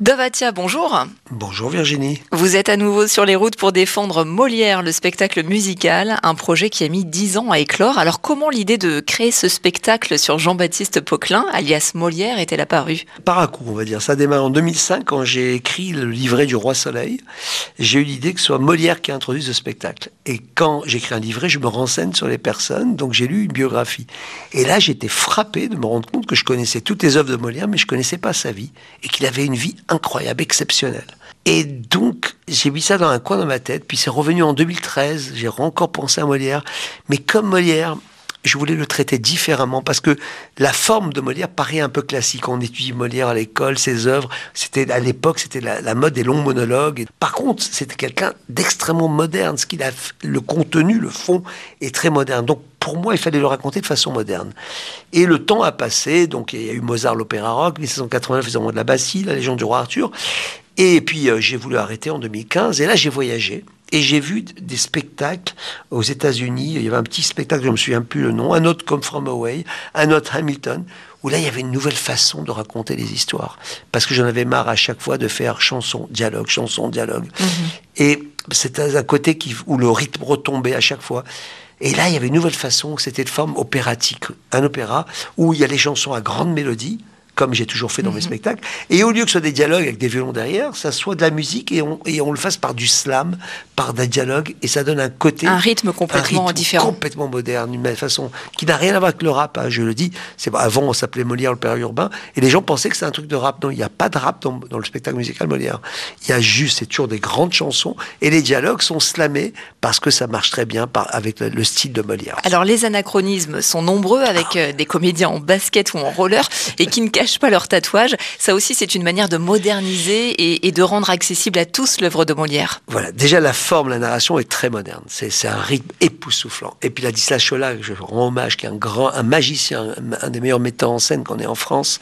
Dovatia, bonjour. Bonjour Virginie. Vous êtes à nouveau sur les routes pour défendre Molière, le spectacle musical, un projet qui a mis dix ans à éclore. Alors comment l'idée de créer ce spectacle sur Jean-Baptiste Poquelin, alias Molière, est-elle apparue? Par un coup, on va dire. Ça démarre en 2005 quand j'ai écrit le livret du Roi Soleil. J'ai eu l'idée que ce soit Molière qui introduise ce spectacle. Et quand j'écris un livret, je me renseigne sur les personnes, donc j'ai lu une biographie. Et là, j'étais frappé de me rendre compte que je connaissais toutes les œuvres de Molière, mais je connaissais pas sa vie. Et qu'il avait une vie incroyable, exceptionnelle. Et donc, j'ai mis ça dans un coin de ma tête, puis c'est revenu en 2013, j'ai encore pensé à Molière, mais comme Molière, je voulais le traiter différemment parce que la forme de Molière paraît un peu classique. On étudie Molière à l'école, ses œuvres. C'était à l'époque, c'était la, mode des longs monologues. Par contre, c'était quelqu'un d'extrêmement moderne. Ce qu'il a, le contenu, le fond est très moderne. Donc pour moi, il fallait le raconter de façon moderne. Et le temps a passé. Donc il y a eu Mozart, l'opéra rock, 1789, ils ont de la Bastille, la Légion du roi Arthur. Et puis euh, j'ai voulu arrêter en 2015. Et là, j'ai voyagé. Et j'ai vu des spectacles aux États-Unis. Il y avait un petit spectacle, je ne me souviens plus le nom, un autre Come From Away, un autre Hamilton, où là, il y avait une nouvelle façon de raconter les histoires. Parce que j'en avais marre à chaque fois de faire chanson, dialogue, chanson, dialogue. Mhm. Et c'était un côté qui, où le rythme retombait à chaque fois. Et là, il y avait une nouvelle façon, c'était de forme opératique. Un opéra où il y a les chansons à grande mélodie, comme j'ai toujours fait dans mes mhm. spectacles. Et au lieu que ce soit des dialogues avec des violons derrière, ça soit de la musique et on, et on le fasse par du slam, par des dialogues, et ça donne un côté... Un rythme complètement différent. complètement moderne, une façon qui n'a rien à voir avec le rap, hein, je le dis. C'est Avant, on s'appelait Molière le père urbain, et les gens pensaient que c'était un truc de rap. Non, il n'y a pas de rap dans, dans, le spectacle musical Molière. Il y a juste, c'est toujours des grandes chansons, et les dialogues sont slamés parce que ça marche très bien par, avec le, style de Molière. Alors, les anachronismes sont nombreux avec euh, des comédiens en basket ou en roller, et qui ne cachent pas leur tatouage. Ça aussi, c'est une manière de moderniser et, de rendre accessible à tous l'œuvre de Molière. Voilà, déjà la forme, la narration est très moderne. C'est un rythme époustouflant. Et puis la Ladislas Chola, je rends hommage, qui est un grand, un magicien, un, des meilleurs metteurs en scène qu'on ait en France.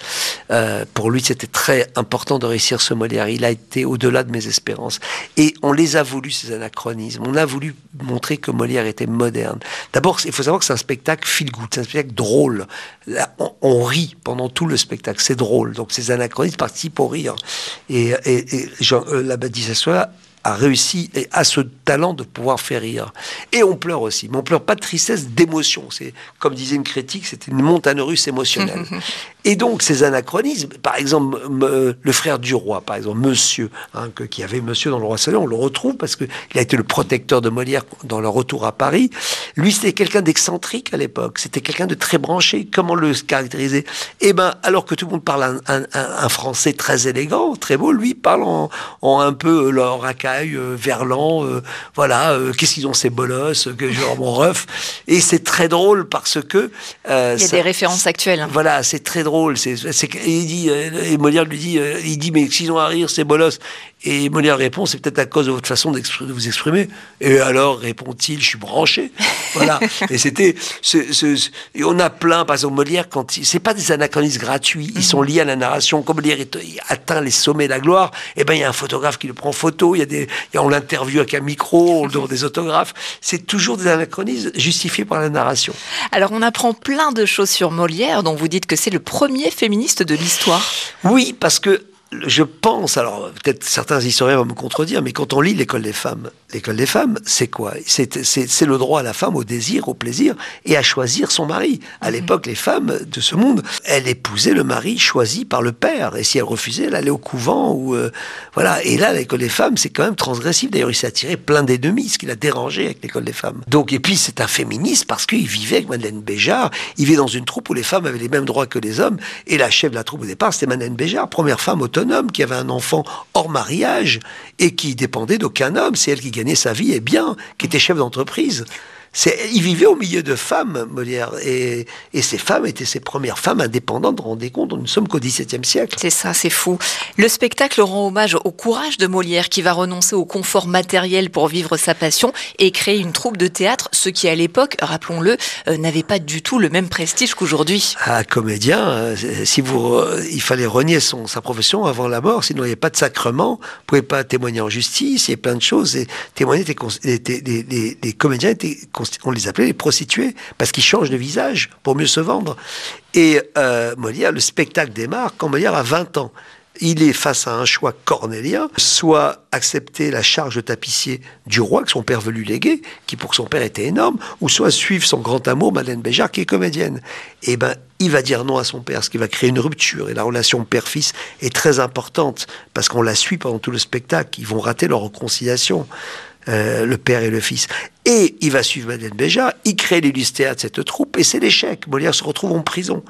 Euh, pour lui, c'était très important de réussir ce Molière. Il a été au-delà de mes espérances. Et on les a voulu, ces anachronismes. On a voulu montrer que Molière était moderne. D'abord, il faut savoir que c'est un spectacle feel-good, c'est un spectacle drôle. on rit pendant tout le spectacle. C'est drôle. Donc ces anachronismes participent au rire. Et Jean, euh, la a réussi et a ce talent de pouvoir faire rire. Et on pleure aussi, mais on pleure pas de tristesse, d'émotion. C'est comme disait une critique, c'était une montagne russe émotionnelle. et donc ces anachronismes, par exemple le frère du roi, par exemple Monsieur, hein, qui avait Monsieur dans le roi Soleil, on le retrouve parce que il a été le protecteur de Molière dans leur retour à Paris. Lui, c'était quelqu'un d'excentrique à l'époque. C'était quelqu'un de très branché. Comment le caractériser? Eh ben, alors que tout le monde parle un, français très élégant, très beau, lui parle en, en un peu leur euh, Verlan, euh, voilà, euh, qu'est-ce qu'ils ont ces bolosses, que genre mon ref. Et c'est très drôle parce que il y a des références actuelles. Voilà, c'est très drôle. C'est, il dit, et Molière lui dit, il dit, mais s'ils ont à rire ces bolosses. Et Molière répond, c'est peut-être à cause de votre façon de vous exprimer. Et alors, répond-il, je suis branché. Voilà. et c'était, et on a plein, par exemple, Molière, quand c'est pas des anachronismes gratuits, ils sont liés à la narration. Comme Molière atteint les sommets de la gloire, et eh ben, il y a un photographe qui le prend photo, il y a des, on l'interviewe avec un micro, on le donne des autographes. C'est toujours des anachronismes justifiés par la narration. Alors, on apprend plein de choses sur Molière, dont vous dites que c'est le premier féministe de l'histoire. Oui, parce que je pense, alors peut-être certains historiens vont me contredire, mais quand on lit l'école des femmes, l'école des femmes, c'est quoi? C'est le droit à la femme au désir, au plaisir et à choisir son mari. À mhm. l'époque, les femmes de ce monde, elles épousaient le mari choisi par le père, et si elles refusaient, elles allaient au couvent ou euh, voilà. Et là, l'école des femmes, c'est quand même transgressif. D'ailleurs, il s'est attiré plein d'ennemis, ce qui l'a dérangé avec l'école des femmes. Donc, et puis c'est un féministe parce qu'il vivait avec Madeleine Béjart. Il vivait dans une troupe où les femmes avaient les mêmes droits que les hommes, et la chef de la troupe au départ, c'était Madeleine Béjart, première femme qui avait un enfant hors mariage et qui dépendait d'aucun homme. C'est elle qui gagnait sa vie et bien, qui était chef d'entreprise il vivait au milieu de femmes, Molière, et, ces femmes étaient ses premières femmes indépendantes. Rendez compte, nous ne sommes qu'au XVIIe siècle. C'est ça, c'est fou. Le spectacle rend hommage au courage de Molière, qui va renoncer au confort matériel pour vivre sa passion et créer une troupe de théâtre, ce qui à l'époque, rappelons-le, euh, n'avait pas du tout le même prestige qu'aujourd'hui. Un comédien, euh, si vous, euh, il fallait renier son, sa profession avant la mort, sinon il n'y avait pas de sacrement, vous ne pouvez pas témoigner en justice, il y a plein de choses. Et témoigner, des comédiens étaient on les appelait les prostituées, parce qu'ils changent de visage pour mieux se vendre. Et euh, Molière, le spectacle démarre quand Molière a 20 ans. il est face à un choix cornélien, soit accepter la charge de tapissier du roi que son père veut lui léguer, qui pour son père était énorme, ou soit suivre son grand amour, Madeleine Béjart, qui est comédienne. Eh ben, il va dire non à son père, ce qui va créer une rupture. Et la relation père-fils est très importante, parce qu'on la suit pendant tout le spectacle. Ils vont rater leur réconciliation. Euh, le père et le fils. Et il va suivre Madeleine Béjart, il crée l'illustre de cette troupe, et c'est l'échec. Molière se retrouve en prison.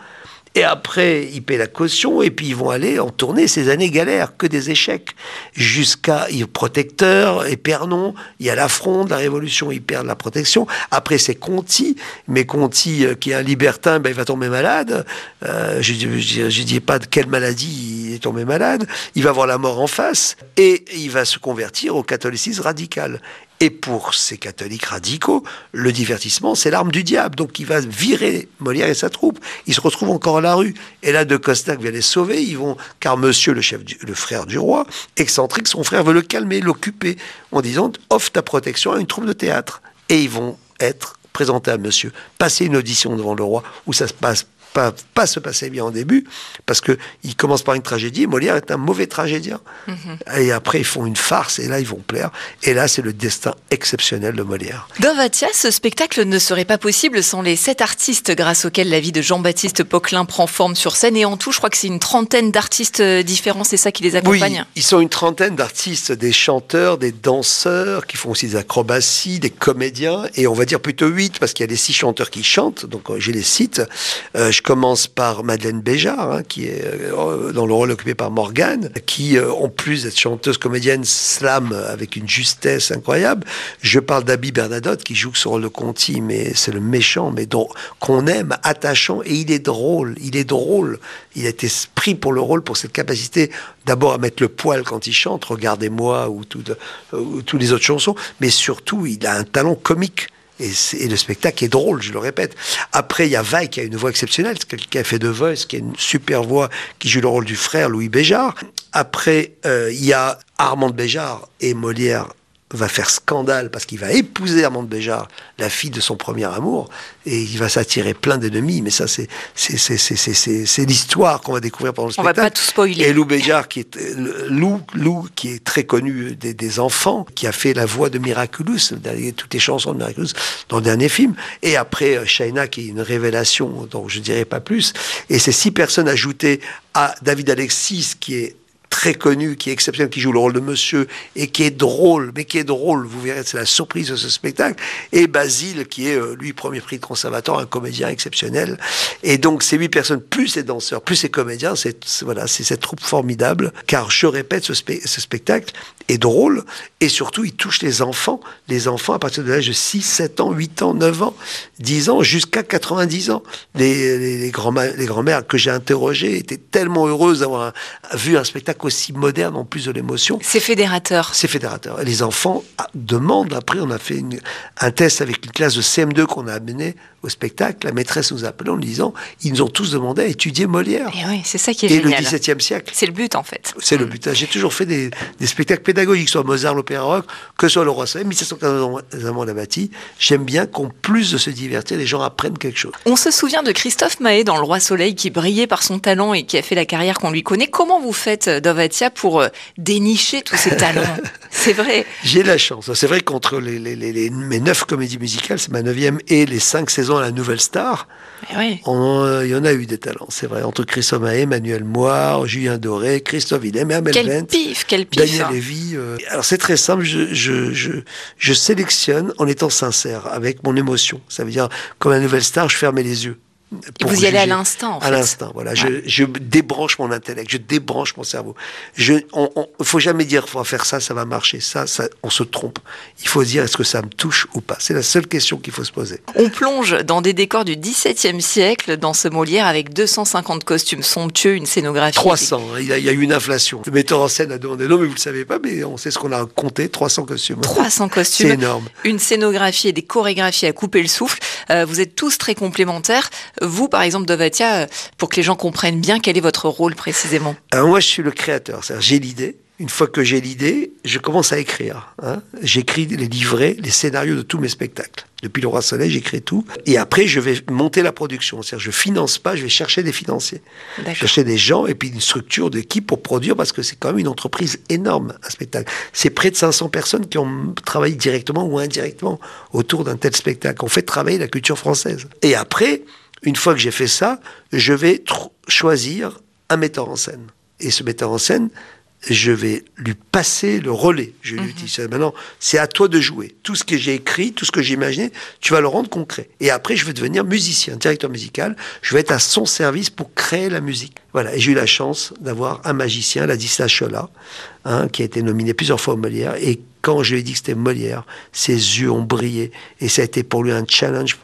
Et après, ils paient la caution et puis ils vont aller en tournée ces années galères, que des échecs. Jusqu'à Protecteur, Épernon, il y a la fronde, la Révolution, ils perdent la protection. Après, c'est Conti, mais Conti, euh, qui est un libertin, ben, il va tomber malade. Euh, je ne dis pas de quelle maladie il est tombé malade. Il va avoir la mort en face et il va se convertir au catholicisme radical. Et pour ces catholiques radicaux, le divertissement, c'est l'arme du diable. Donc il va virer Molière et sa troupe. Ils se retrouvent encore à la rue. Et là, De Costac vient les sauver. Ils vont, car monsieur, le chef, le frère du roi, excentrique, son frère veut le calmer, l'occuper, en disant offre ta protection à une troupe de théâtre. Et ils vont être présentés à monsieur, passer une audition devant le roi où ça se passe pas, pas se passer bien au début, parce que il commence par une tragédie. Molière est un mauvais tragédien. Mhm. Et après, ils font une farce, et là, ils vont plaire. Et là, c'est le destin exceptionnel de Molière. Vatia, ce spectacle ne serait pas possible sans les sept artistes grâce auxquels la vie de Jean-Baptiste Poquelin prend forme sur scène. Et en tout, je crois que c'est une trentaine d'artistes euh, différents, c'est ça qui les accompagne Oui, ils sont une trentaine d'artistes, des chanteurs, des danseurs, qui font aussi des acrobaties, des comédiens, et on va dire plutôt huit, parce qu'il y a les six chanteurs qui chantent, donc euh, j'ai les cite. Euh, je commence par Madeleine Béjart, hein, qui est euh, dans le rôle occupé par Morgane, qui, euh, en plus d'être chanteuse comédienne, slam avec une justesse incroyable. Je parle d'Abby Bernadotte, qui joue ce rôle de Conti, mais c'est le méchant, mais qu'on aime, attachant, et il est drôle. Il est drôle. Il a été pris pour le rôle, pour cette capacité d'abord à mettre le poil quand il chante, Regardez-moi ou, tout, ou toutes les autres chansons, mais surtout, il a un talent comique. Et, le spectacle est drôle, je le répète. Après, il y a Vaille qui a une voix exceptionnelle, qui a fait de Voice, qui a une super voix, qui joue le rôle du frère Louis Béjart. Après, euh, il y a Armand Béjart et Molière va faire scandale parce qu'il va épouser Armande Béjart, la fille de son premier amour, et il va s'attirer plein d'ennemis. Mais ça, c'est c'est l'histoire qu'on va découvrir pendant le spectacle. On va pas tout spoiler. Et Lou Béjart, qui est Lou, Lou, qui est très connu des, des, enfants, qui a fait la voix de Miraculous, toutes les chansons de Miraculous dans le dernier film. Et après euh, Shaina, qui est une révélation, dont je dirais pas plus. Et ces six personnes ajoutées à David Alexis, qui est très connu, qui est exceptionnel, qui joue le rôle de monsieur et qui est drôle, mais qui est drôle, vous verrez, c'est la surprise de ce spectacle, et Basile, qui est, euh, lui, premier prix de conservateur, un comédien exceptionnel. Et donc, ces huit personnes, plus ces danseurs, plus ces comédiens, c'est voilà, c'est cette troupe formidable, car je répète, ce, ce spectacle est drôle, et surtout, il touche les enfants, les enfants à partir de l'âge de 6, 7 ans, 8 ans, 9 ans, 10 ans, jusqu'à 90 ans. Les, les, les grands-mères que j'ai interrogées étaient tellement heureuses d'avoir vu un spectacle aussi moderne en plus de l'émotion. C'est fédérateur. C'est fédérateur. Et les enfants ah, demandent, après on a fait une, un test avec une classe de CM2 qu'on a amené au spectacle, la maîtresse nous a appelé en disant, ils nous ont tous demandé à étudier Molière. Et oui, c'est ça qui est Et génial. le XVIIe siècle. C'est le but en fait. C'est le but. J'ai toujours fait des, des, spectacles pédagogiques, soit Mozart, l'opéra rock, que soit le roi Soleil, 1715 la bâti. J'aime bien qu'en plus de se divertir, les gens apprennent quelque chose. On se souvient de Christophe Mahé dans Le Roi Soleil qui brillait par son talent et qui a fait la carrière qu'on lui connaît. Comment vous faites, Pour euh, dénicher tous ces talents C'est vrai. J'ai la chance. C'est vrai qu'entre les, les, les, mes neuf comédies musicales, c'est ma neuvième, et les cinq saisons à la Nouvelle Star, oui. il y en a eu des talents. C'est vrai. Entre Christophe Mahé, Manuel Moire, Julien Doré, Christophe Willem, Amel Quel Bent, pif, quel pif. Daniel hein. Lévy. Euh... Alors c'est très simple. Je, je, je, je sélectionne en étant sincère, avec mon émotion. Ça veut dire, comme la Nouvelle Star, je fermais les yeux. Vous y allez à l'instant. En à fait. l'instant, voilà. Ouais. Je, je, débranche mon intellect, je débranche mon cerveau. Je, on, on, faut jamais dire, faut faire ça, ça va marcher. Ça, ça, on se trompe. Il faut se dire, est-ce que ça me touche ou pas? C'est la seule question qu'il faut se poser. On plonge dans des décors du XVIIe siècle, dans ce Molière, avec 250 costumes somptueux, une scénographie. 300. Il y, a, il y a eu une inflation. Le metteur en scène a demandé, non, mais vous le savez pas, mais on sait ce qu'on a compté, 300 costumes. 300 costumes. C'est énorme. Une scénographie et des chorégraphies à couper le souffle. Euh, vous êtes tous très complémentaires. Vous, par exemple, de Vatia, pour que les gens comprennent bien quel est votre rôle précisément Alors moi, je suis le créateur. J'ai l'idée. Une fois que j'ai l'idée, je commence à écrire. Hein. J'écris les livrets, les scénarios de tous mes spectacles. Depuis le Roi Soleil, j'écris tout. Et après, je vais monter la production. C'est-à-dire, je finance pas, je vais chercher des financiers. Chercher des gens et puis une structure d'équipe pour produire parce que c'est quand même une entreprise énorme, un spectacle. C'est près de 500 personnes qui ont travaillé directement ou indirectement autour d'un tel spectacle. On fait travailler la culture française. Et après, une fois que j'ai fait ça, je vais choisir un metteur en scène. Et ce metteur en scène, je vais lui passer le relais. Je lui dis, mhm. maintenant, c'est à toi de jouer. Tout ce que j'ai écrit, tout ce que j'ai imaginé, tu vas le rendre concret. Et après, je vais devenir musicien, directeur musical. Je vais être à son service pour créer la musique. Voilà. Et j'ai eu la chance d'avoir un magicien, Ladislas Chola, hein, qui a été nominé plusieurs fois au Molière. Et quand je lui ai dit que c'était Molière, ses yeux ont brillé. Et ça a été pour lui un challenge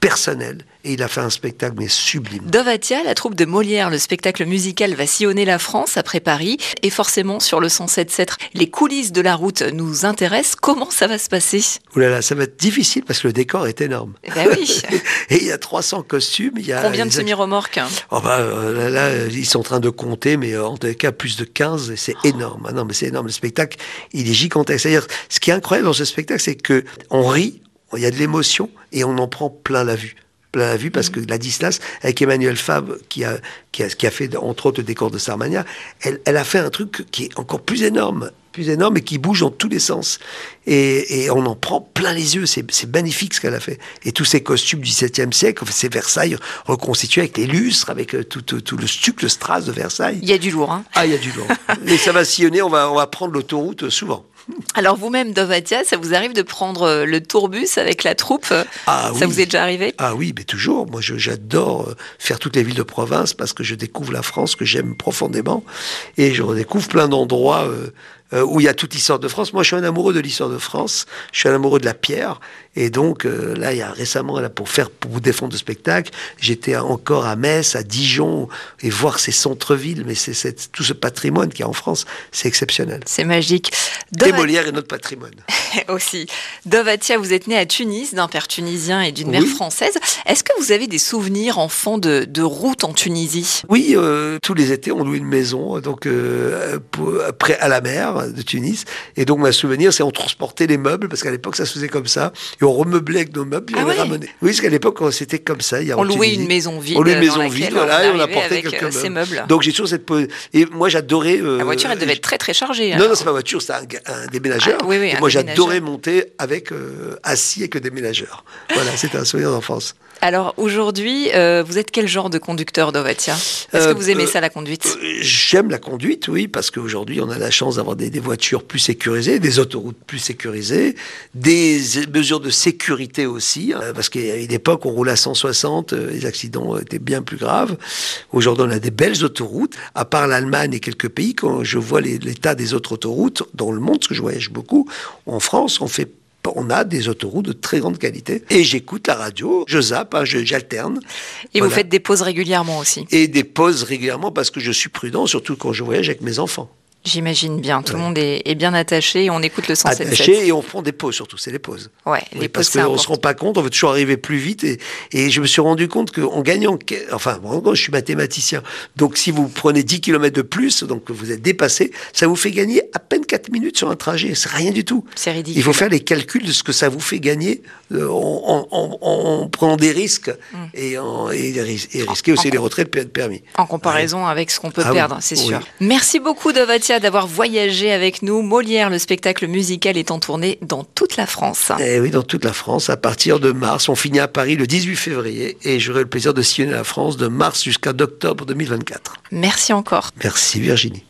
personnel et il a fait un spectacle mais sublime. Dovatia, la troupe de Molière, le spectacle musical va sillonner la France après Paris et forcément sur le 107.7, les coulisses de la route nous intéressent. Comment ça va se passer? Ouh là là, ça va être difficile parce que le décor est énorme. Eh ben oui. et il y a 300 costumes. Il y a Combien de semi-remorques oh bah, euh, là, ils sont en train de compter, mais en tout cas plus de 15, c'est énorme. Ah non, mais c'est énorme. Le spectacle, il est gigantesque. C'est-à-dire, ce qui est incroyable dans ce spectacle, c'est que on rit, il y a de l'émotion et on en prend plein la vue. Plein la vue parce que la distance, avec Emmanuel Fabre, qui a, qui a, qui a fait entre autres le décor de Sarmania, elle, elle a fait un truc qui est encore plus énorme plus énorme et qui bouge dans tous les sens. Et, et on en prend plein les yeux. C'est magnifique ce qu'elle a fait. Et tous ces costumes du XVIIe siècle, c'est Versailles reconstitué avec les lustres, avec euh, tout, tout, tout, le stuc, le strass de Versailles. Il y a du lourd. Hein ah, il y a du lourd. et ça va sillonner. On va, on va prendre l'autoroute souvent. Alors vous-même, Dovatia, ça vous arrive de prendre euh, le tourbus avec la troupe? Ah, Ça vous est déjà arrivé? Ah oui, mais toujours. Moi, j'adore euh, faire toutes les villes de province parce que je découvre la France que j'aime profondément et je redécouvre plein d'endroits euh, où il y a toute l'histoire de France. Moi, je suis un amoureux de l'histoire de France. Je suis un amoureux de la pierre. Et donc, euh, là, il y a récemment, là, pour faire, pour vous défendre le spectacle, j'étais encore à Metz, à Dijon, et voir ces centres-villes. Mais c'est tout ce patrimoine qu'il y a en France, c'est exceptionnel. C'est magique. Dov... Molière est notre patrimoine. Aussi. Dovatia, vous êtes né à Tunis, d'un père tunisien et d'une mère française. Est-ce que vous avez des souvenirs, enfant, de, de route en Tunisie? Oui, euh, tous les étés, on louait une maison, donc près à la mer de Tunis. Et donc, ma souvenir, c'est on transportait les meubles, parce qu'à l'époque, ça se faisait comme ça. Et on remeublait avec nos meubles, et ah on les ramenait. Oui, parce qu'à l'époque, c'était comme ça. Il y a on louait une maison vide. On louait une maison vide, voilà, et on apportait quelques euh, meubles. meubles. Donc, j'ai toujours cette. Et moi, j'adorais. Euh, la voiture, elle devait être très, très chargée. Non, non, c'est pas voiture, c'est un, déménageur. Ah, oui, oui, et moi, j'adorais monter avec, euh, assis avec un déménageur. Voilà, c'était un souvenir d'enfance. Alors aujourd'hui, euh, vous êtes quel genre de conducteur d'Ovatia Est-ce que vous aimez ça la conduite? J'aime la conduite, oui, parce qu'aujourd'hui on a la chance d'avoir des, voitures plus sécurisées, des autoroutes plus sécurisées, des mesures de sécurité aussi, hein, parce qu'à une époque on roulait à 160, euh, les accidents étaient bien plus graves. Aujourd'hui on a des belles autoroutes, à part l'Allemagne et quelques pays, quand je vois l'état des autres autoroutes dans le monde, parce que je voyage beaucoup, en France on fait on a des autoroutes de très grande qualité. Et j'écoute la radio, je zappe, hein, j'alterne. Et vous faites des pauses régulièrement aussi Et des pauses régulièrement parce que je suis prudent, surtout quand je voyage avec mes enfants. J'imagine bien. Tout le monde est, bien attaché. On écoute le 107. Attaché et on prend des pauses surtout. C'est les pauses. Ouais, les parce qu'on ne se rend pas compte. On veut toujours arriver plus vite. Et, et je me suis rendu compte qu'en gagnant, enfin, je suis mathématicien. Donc, si vous prenez 10 km de plus, donc vous êtes dépassé, ça vous fait gagner à peine 4 minutes sur un trajet. C'est rien du tout. C'est ridicule. Il faut faire les calculs de ce que ça vous fait gagner euh, en, prenant des risques mm. et, en, et, risquer aussi les retraits de permis. En comparaison avec ce qu'on peut ah perdre, c'est sûr. Merci beaucoup, Dovatia d'avoir voyagé avec nous. Molière, le spectacle musical est en tournée dans toute la France. Eh oui, dans toute la France. À partir de mars, on finit à Paris le 18 février et j'aurai le plaisir de sillonner la France de mars jusqu'à octobre 2024. Merci encore. Merci Virginie.